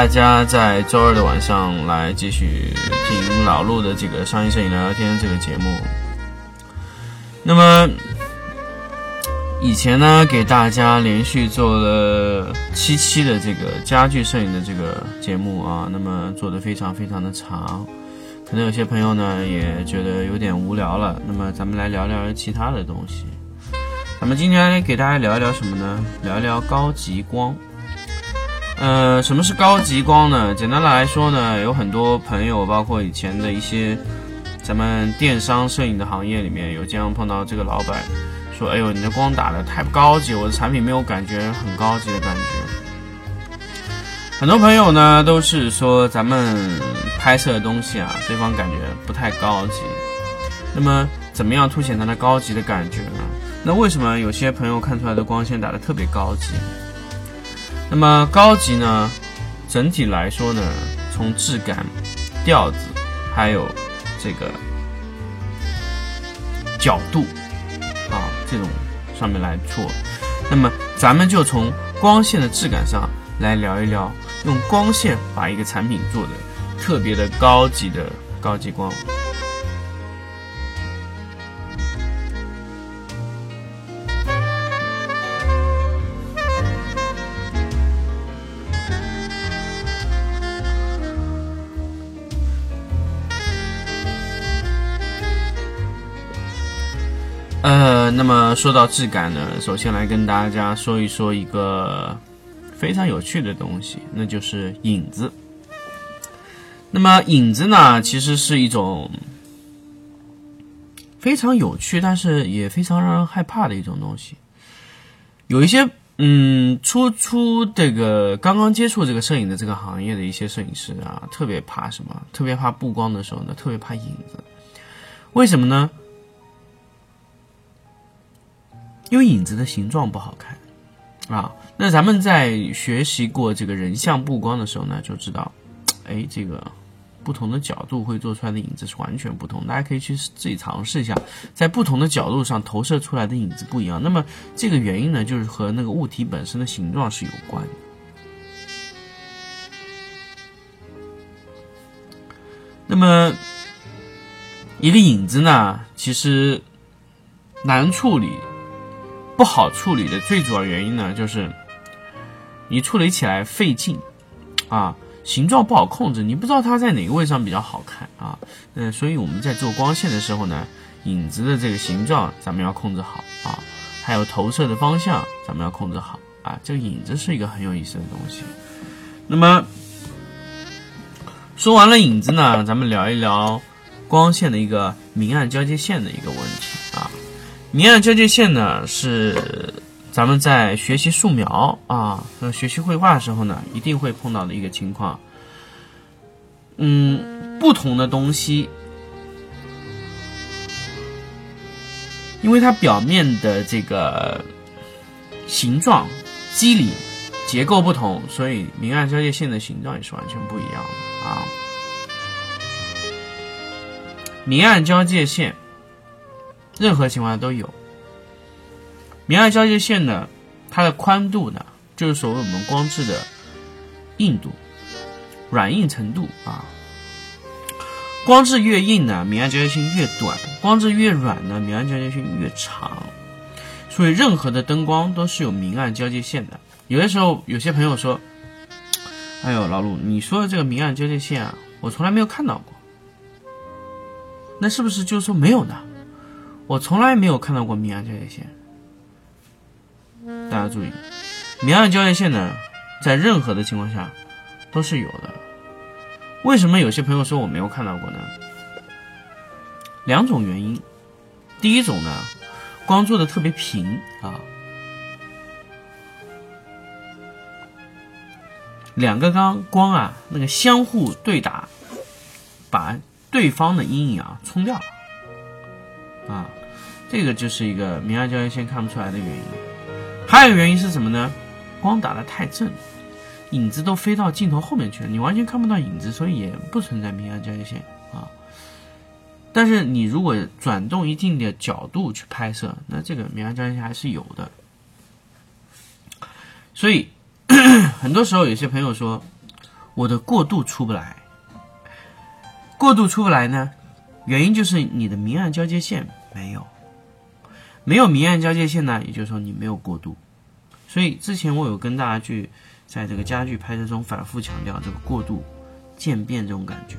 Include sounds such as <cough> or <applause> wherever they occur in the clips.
大家在周二的晚上来继续听老陆的这个商业摄影聊聊天这个节目。那么以前呢，给大家连续做了七期的这个家具摄影的这个节目啊，那么做的非常非常的长，可能有些朋友呢也觉得有点无聊了。那么咱们来聊聊其他的东西。咱们今天给大家聊一聊什么呢？聊一聊高级光。呃，什么是高级光呢？简单来说呢，有很多朋友，包括以前的一些咱们电商摄影的行业里面，有经常碰到这个老板说：“哎呦，你的光打的太不高级，我的产品没有感觉很高级的感觉。”很多朋友呢都是说咱们拍摄的东西啊，对方感觉不太高级。那么怎么样凸显它的高级的感觉呢？那为什么有些朋友看出来的光线打的特别高级？那么高级呢，整体来说呢，从质感、调子，还有这个角度啊这种上面来做。那么咱们就从光线的质感上来聊一聊，用光线把一个产品做的特别的高级的高级光。那么说到质感呢，首先来跟大家说一说一个非常有趣的东西，那就是影子。那么影子呢，其实是一种非常有趣，但是也非常让人害怕的一种东西。有一些嗯，初初这个刚刚接触这个摄影的这个行业的一些摄影师啊，特别怕什么？特别怕布光的时候呢，特别怕影子。为什么呢？因为影子的形状不好看啊，那咱们在学习过这个人像布光的时候呢，就知道，哎，这个不同的角度会做出来的影子是完全不同。大家可以去自己尝试一下，在不同的角度上投射出来的影子不一样。那么这个原因呢，就是和那个物体本身的形状是有关的。那么一个影子呢，其实难处理。不好处理的最主要原因呢，就是你处理起来费劲啊，形状不好控制，你不知道它在哪个位置上比较好看啊。嗯，所以我们在做光线的时候呢，影子的这个形状咱们要控制好啊，还有投射的方向咱们要控制好啊。这个影子是一个很有意思的东西。那么说完了影子呢，咱们聊一聊光线的一个明暗交界线的一个问题。明暗交界线呢，是咱们在学习素描啊学习绘画的时候呢，一定会碰到的一个情况。嗯，不同的东西，因为它表面的这个形状、肌理、结构不同，所以明暗交界线的形状也是完全不一样的啊。明暗交界线。任何情况下都有。明暗交界线呢，它的宽度呢，就是所谓我们光质的硬度、软硬程度啊。光质越硬呢，明暗交界线越短；光质越软呢，明暗交界线越长。所以任何的灯光都是有明暗交界线的。有的时候，有些朋友说：“哎呦，老陆，你说的这个明暗交界线啊，我从来没有看到过。那是不是就是说没有呢？”我从来没有看到过明暗交界线。大家注意，明暗交界线呢，在任何的情况下都是有的。为什么有些朋友说我没有看到过呢？两种原因。第一种呢，光做的特别平啊，两个光光啊，那个相互对打，把对方的阴影啊冲掉了啊，这个就是一个明暗交界线看不出来的原因。还有原因是什么呢？光打的太正，影子都飞到镜头后面去了，你完全看不到影子，所以也不存在明暗交界线啊。但是你如果转动一定的角度去拍摄，那这个明暗交界线还是有的。所以 <clears throat> 很多时候有些朋友说我的过渡出不来，过渡出不来呢，原因就是你的明暗交界线没有，没有明暗交界线呢，也就是说你没有过渡。所以之前我有跟大家去在这个家具拍摄中反复强调这个过渡渐变这种感觉。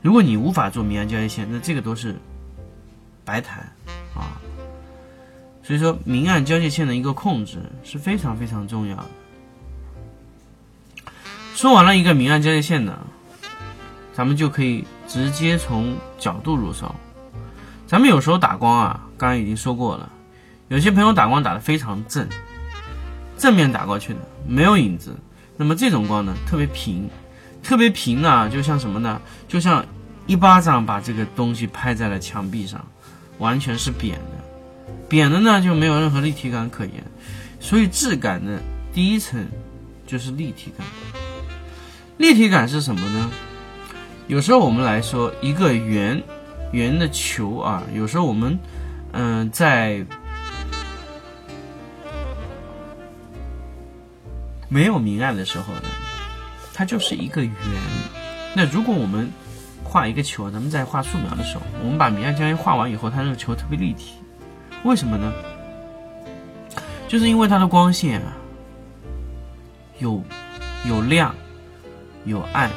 如果你无法做明暗交界线，那这个都是白谈啊。所以说，明暗交界线的一个控制是非常非常重要的。说完了一个明暗交界线呢，咱们就可以直接从角度入手。咱们有时候打光啊，刚刚已经说过了，有些朋友打光打得非常正，正面打过去的没有影子，那么这种光呢特别平。特别平啊，就像什么呢？就像一巴掌把这个东西拍在了墙壁上，完全是扁的，扁的呢就没有任何立体感可言。所以质感的第一层就是立体感。立体感是什么呢？有时候我们来说一个圆圆的球啊，有时候我们嗯在没有明暗的时候呢。它就是一个圆。那如果我们画一个球，咱们在画素描的时候，我们把明暗交界画完以后，它这个球特别立体。为什么呢？就是因为它的光线啊，有有亮，有暗，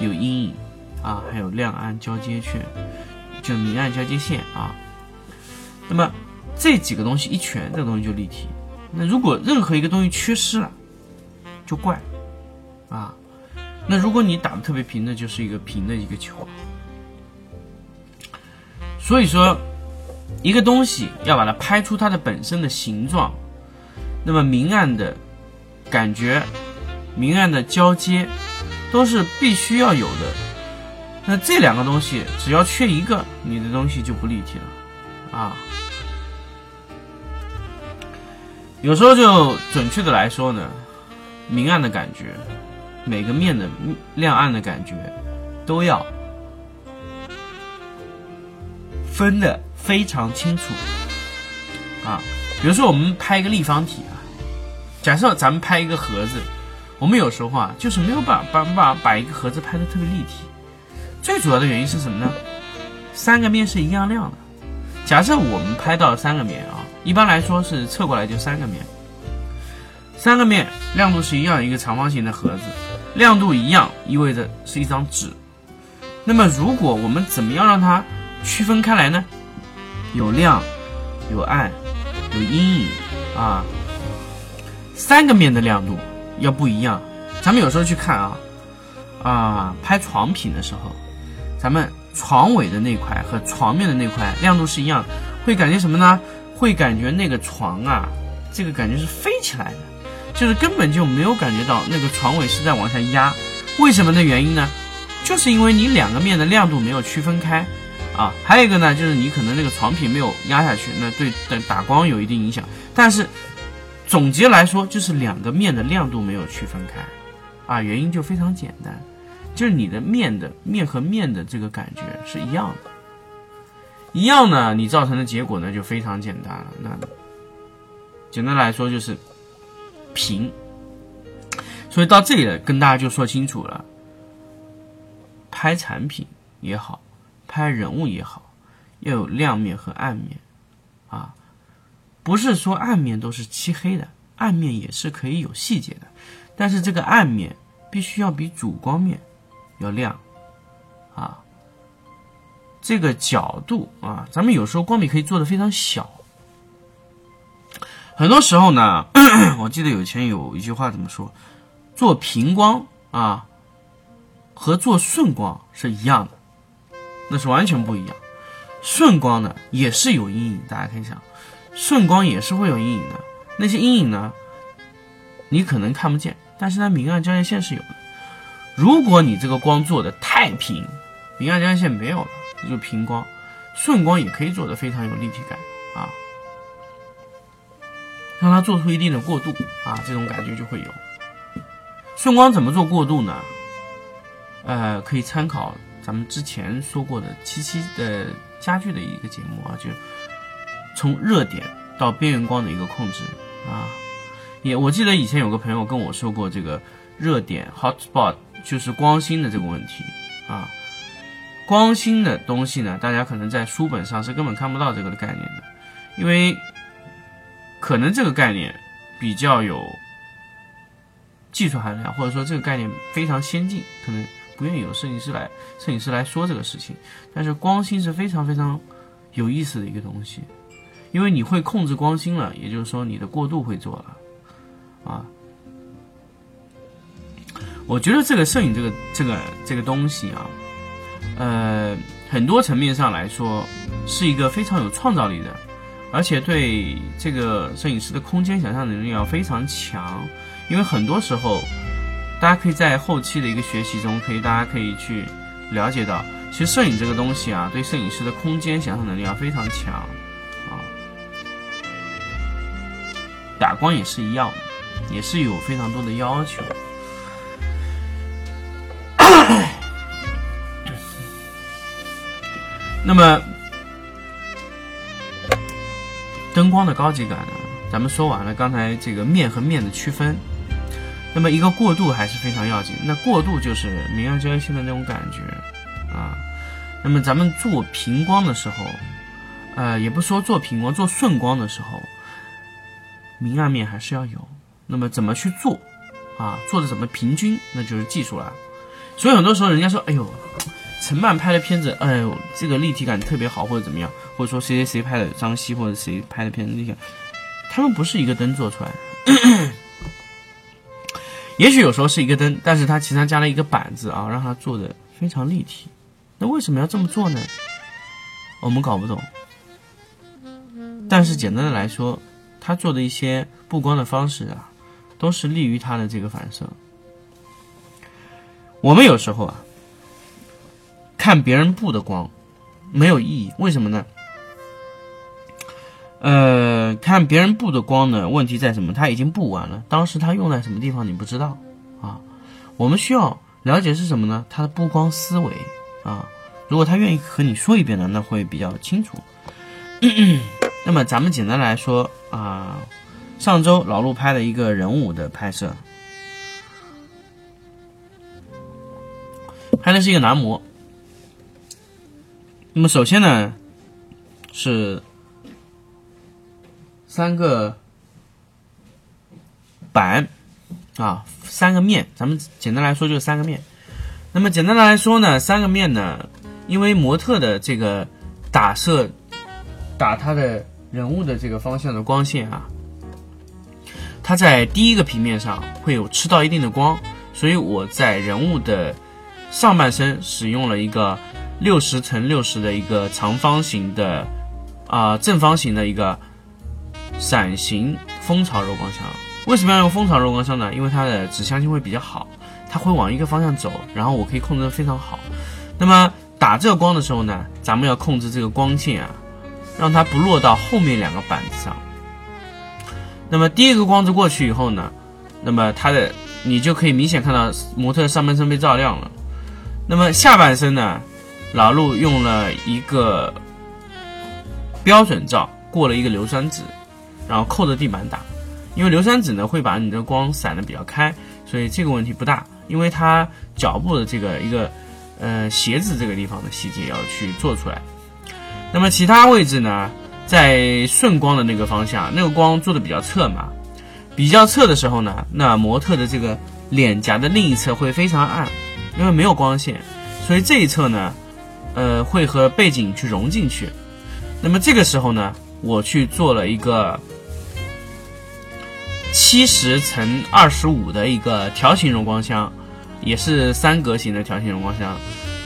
有阴影啊，还有亮暗交接圈，就明暗交接线啊。那么这几个东西一全，这个东西就立体。那如果任何一个东西缺失了，就怪。啊，那如果你打的特别平，那就是一个平的一个球。所以说，一个东西要把它拍出它的本身的形状，那么明暗的感觉、明暗的交接都是必须要有的。那这两个东西只要缺一个，你的东西就不立体了啊。有时候就准确的来说呢，明暗的感觉。每个面的亮暗的感觉都要分的非常清楚啊。比如说，我们拍一个立方体啊，假设咱们拍一个盒子，我们有时候啊，就是没有把把把把一个盒子拍的特别立体。最主要的原因是什么呢？三个面是一样亮的。假设我们拍到三个面啊，一般来说是侧过来就三个面，三个面亮度是一样，一个长方形的盒子。亮度一样，意味着是一张纸。那么，如果我们怎么样让它区分开来呢？有亮，有暗，有阴影啊。三个面的亮度要不一样。咱们有时候去看啊啊，拍床品的时候，咱们床尾的那块和床面的那块亮度是一样，会感觉什么呢？会感觉那个床啊，这个感觉是飞起来的。就是根本就没有感觉到那个床尾是在往下压，为什么的原因呢？就是因为你两个面的亮度没有区分开，啊，还有一个呢，就是你可能那个床品没有压下去，那对的打光有一定影响。但是总结来说，就是两个面的亮度没有区分开，啊，原因就非常简单，就是你的面的面和面的这个感觉是一样的，一样呢，你造成的结果呢就非常简单了。那简单来说就是。平，所以到这里跟大家就说清楚了。拍产品也好，拍人物也好，要有亮面和暗面，啊，不是说暗面都是漆黑的，暗面也是可以有细节的，但是这个暗面必须要比主光面要亮，啊，这个角度啊，咱们有时候光比可以做的非常小。很多时候呢，<clears throat> 我记得以前有一句话怎么说？做平光啊，和做顺光是一样的，那是完全不一样。顺光呢也是有阴影，大家可以想，顺光也是会有阴影的。那些阴影呢，你可能看不见，但是它明暗交界线是有的。如果你这个光做的太平，明暗交界线没有了，这就平光。顺光也可以做的非常有立体感啊，让它做出一定的过渡啊，这种感觉就会有。顺光怎么做过渡呢？呃，可以参考咱们之前说过的七七的家具的一个节目啊，就从热点到边缘光的一个控制啊。也我记得以前有个朋友跟我说过，这个热点 hot spot 就是光芯的这个问题啊。光芯的东西呢，大家可能在书本上是根本看不到这个的概念的，因为可能这个概念比较有技术含量，或者说这个概念非常先进，可能不愿意有摄影师来摄影师来说这个事情。但是光芯是非常非常有意思的一个东西，因为你会控制光芯了，也就是说你的过渡会做了啊。我觉得这个摄影这个这个这个东西啊。呃，很多层面上来说，是一个非常有创造力的，而且对这个摄影师的空间想象能力要非常强。因为很多时候，大家可以在后期的一个学习中，可以大家可以去了解到，其实摄影这个东西啊，对摄影师的空间想象能力要非常强啊。打光也是一样，也是有非常多的要求。那么，灯光的高级感呢？咱们说完了，刚才这个面和面的区分，那么一个过渡还是非常要紧。那过渡就是明暗交界线的那种感觉啊。那么咱们做平光的时候，呃，也不说做平光，做顺光的时候，明暗面还是要有。那么怎么去做啊？做的怎么平均，那就是技术了。所以很多时候人家说，哎呦。陈漫拍的片子，哎呦，这个立体感特别好，或者怎么样，或者说谁谁谁拍的张希或者谁拍的片子立体，他们不是一个灯做出来的，<coughs> 也许有时候是一个灯，但是它其实加了一个板子啊，让它做的非常立体。那为什么要这么做呢？我们搞不懂。但是简单的来说，他做的一些布光的方式啊，都是利于他的这个反射。我们有时候啊。看别人布的光没有意义，为什么呢？呃，看别人布的光呢，问题在什么？他已经布完了，当时他用在什么地方你不知道啊。我们需要了解是什么呢？他的布光思维啊。如果他愿意和你说一遍呢，那会比较清楚。<clears throat> 那么咱们简单来说啊，上周老陆拍了一个人物的拍摄，拍的是一个男模。那么首先呢，是三个板啊，三个面，咱们简单来说就是三个面。那么简单的来说呢，三个面呢，因为模特的这个打射打他的人物的这个方向的光线啊，它在第一个平面上会有吃到一定的光，所以我在人物的上半身使用了一个。六十乘六十的一个长方形的啊正方形的一个伞形蜂巢柔光箱，为什么要用蜂巢柔光箱呢？因为它的指向性会比较好，它会往一个方向走，然后我可以控制的非常好。那么打这个光的时候呢，咱们要控制这个光线啊，让它不落到后面两个板子上。那么第一个光子过去以后呢，那么它的你就可以明显看到模特上半身被照亮了。那么下半身呢？老陆用了一个标准照，过了一个硫酸纸，然后扣着地板打。因为硫酸纸呢会把你的光散的比较开，所以这个问题不大。因为它脚部的这个一个呃鞋子这个地方的细节要去做出来。那么其他位置呢，在顺光的那个方向，那个光做的比较侧嘛，比较侧的时候呢，那模特的这个脸颊的另一侧会非常暗，因为没有光线，所以这一侧呢。呃，会和背景去融进去。那么这个时候呢，我去做了一个七十乘二十五的一个条形柔光箱，也是三格型的条形柔光箱。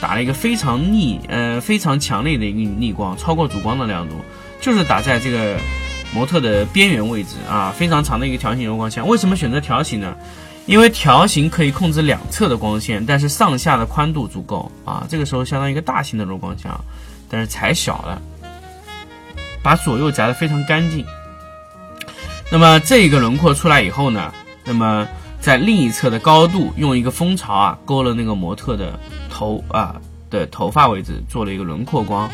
打了一个非常逆呃非常强烈的一个逆光，超过主光的亮度，就是打在这个模特的边缘位置啊，非常长的一个条形柔光箱。为什么选择条形呢？因为条形可以控制两侧的光线，但是上下的宽度足够啊，这个时候相当于一个大型的柔光箱，但是裁小了，把左右夹得非常干净。那么这一个轮廓出来以后呢，那么在另一侧的高度用一个蜂巢啊勾了那个模特的头啊的头发位置做了一个轮廓光，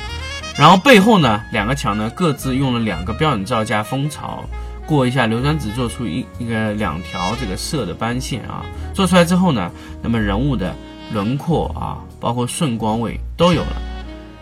然后背后呢两个墙呢各自用了两个标准罩加蜂巢过一下硫酸纸做出一一个两条这个色的斑线啊，做出来之后呢，那么人物的轮廓啊包括顺光位都有了。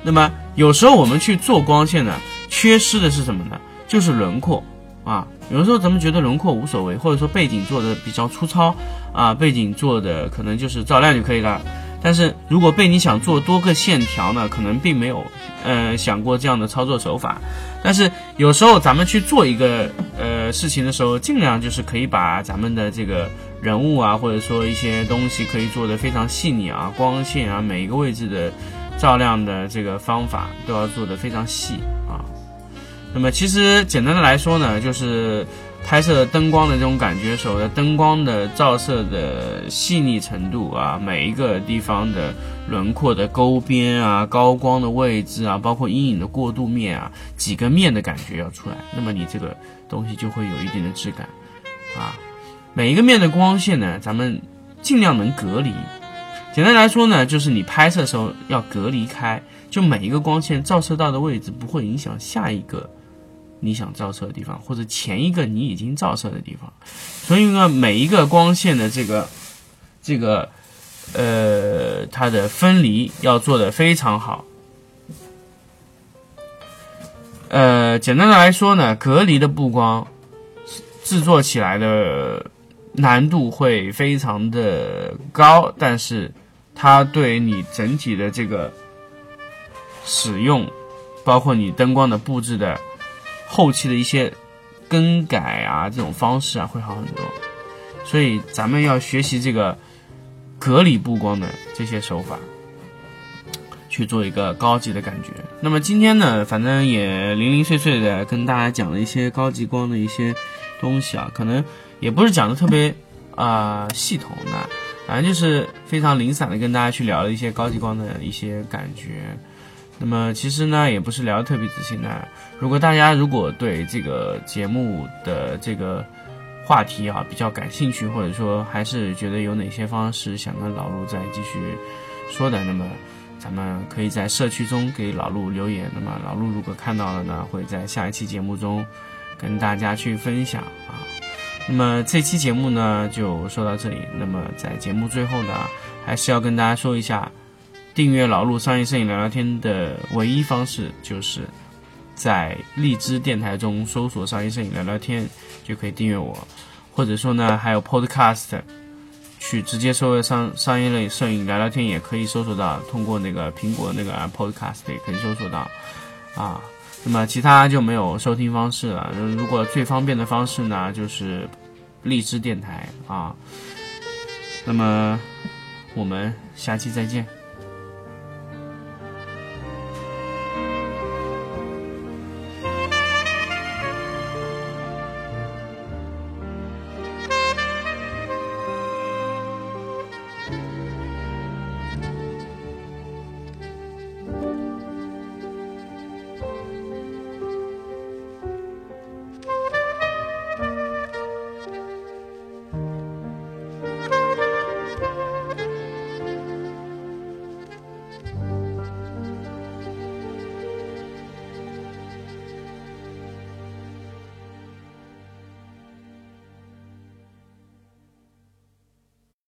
那么有时候我们去做光线呢，缺失的是什么呢？就是轮廓啊。有时候咱们觉得轮廓无所谓，或者说背景做的比较粗糙啊，背景做的可能就是照亮就可以了。但是如果被你想做多个线条呢，可能并没有呃想过这样的操作手法。但是有时候咱们去做一个呃事情的时候，尽量就是可以把咱们的这个人物啊，或者说一些东西可以做的非常细腻啊，光线啊，每一个位置的照亮的这个方法都要做的非常细啊。那么其实简单的来说呢，就是拍摄灯光的这种感觉时候灯光的照射的细腻程度啊，每一个地方的轮廓的勾边啊，高光的位置啊，包括阴影的过渡面啊，几个面的感觉要出来，那么你这个东西就会有一定的质感啊。每一个面的光线呢，咱们尽量能隔离。简单来说呢，就是你拍摄的时候要隔离开，就每一个光线照射到的位置不会影响下一个。你想照射的地方，或者前一个你已经照射的地方，所以呢，每一个光线的这个这个呃，它的分离要做的非常好。呃，简单的来说呢，隔离的布光制作起来的难度会非常的高，但是它对你整体的这个使用，包括你灯光的布置的。后期的一些更改啊，这种方式啊会好很多，所以咱们要学习这个隔离布光的这些手法，去做一个高级的感觉。那么今天呢，反正也零零碎碎的跟大家讲了一些高级光的一些东西啊，可能也不是讲的特别啊系统的，反正就是非常零散的跟大家去聊了一些高级光的一些感觉。那么其实呢，也不是聊的特别仔细呢。如果大家如果对这个节目的这个话题啊比较感兴趣，或者说还是觉得有哪些方式想跟老陆再继续说的，那么咱们可以在社区中给老陆留言。那么老陆如果看到了呢，会在下一期节目中跟大家去分享啊。那么这期节目呢就说到这里。那么在节目最后呢，还是要跟大家说一下。订阅老陆商业摄影聊聊天的唯一方式，就是在荔枝电台中搜索“商业摄影聊聊天”就可以订阅我，或者说呢，还有 Podcast，去直接搜“商商业类摄影聊聊天”也可以搜索到，通过那个苹果那个 Podcast 也可以搜索到啊。那么其他就没有收听方式了。如果最方便的方式呢，就是荔枝电台啊。那么我们下期再见。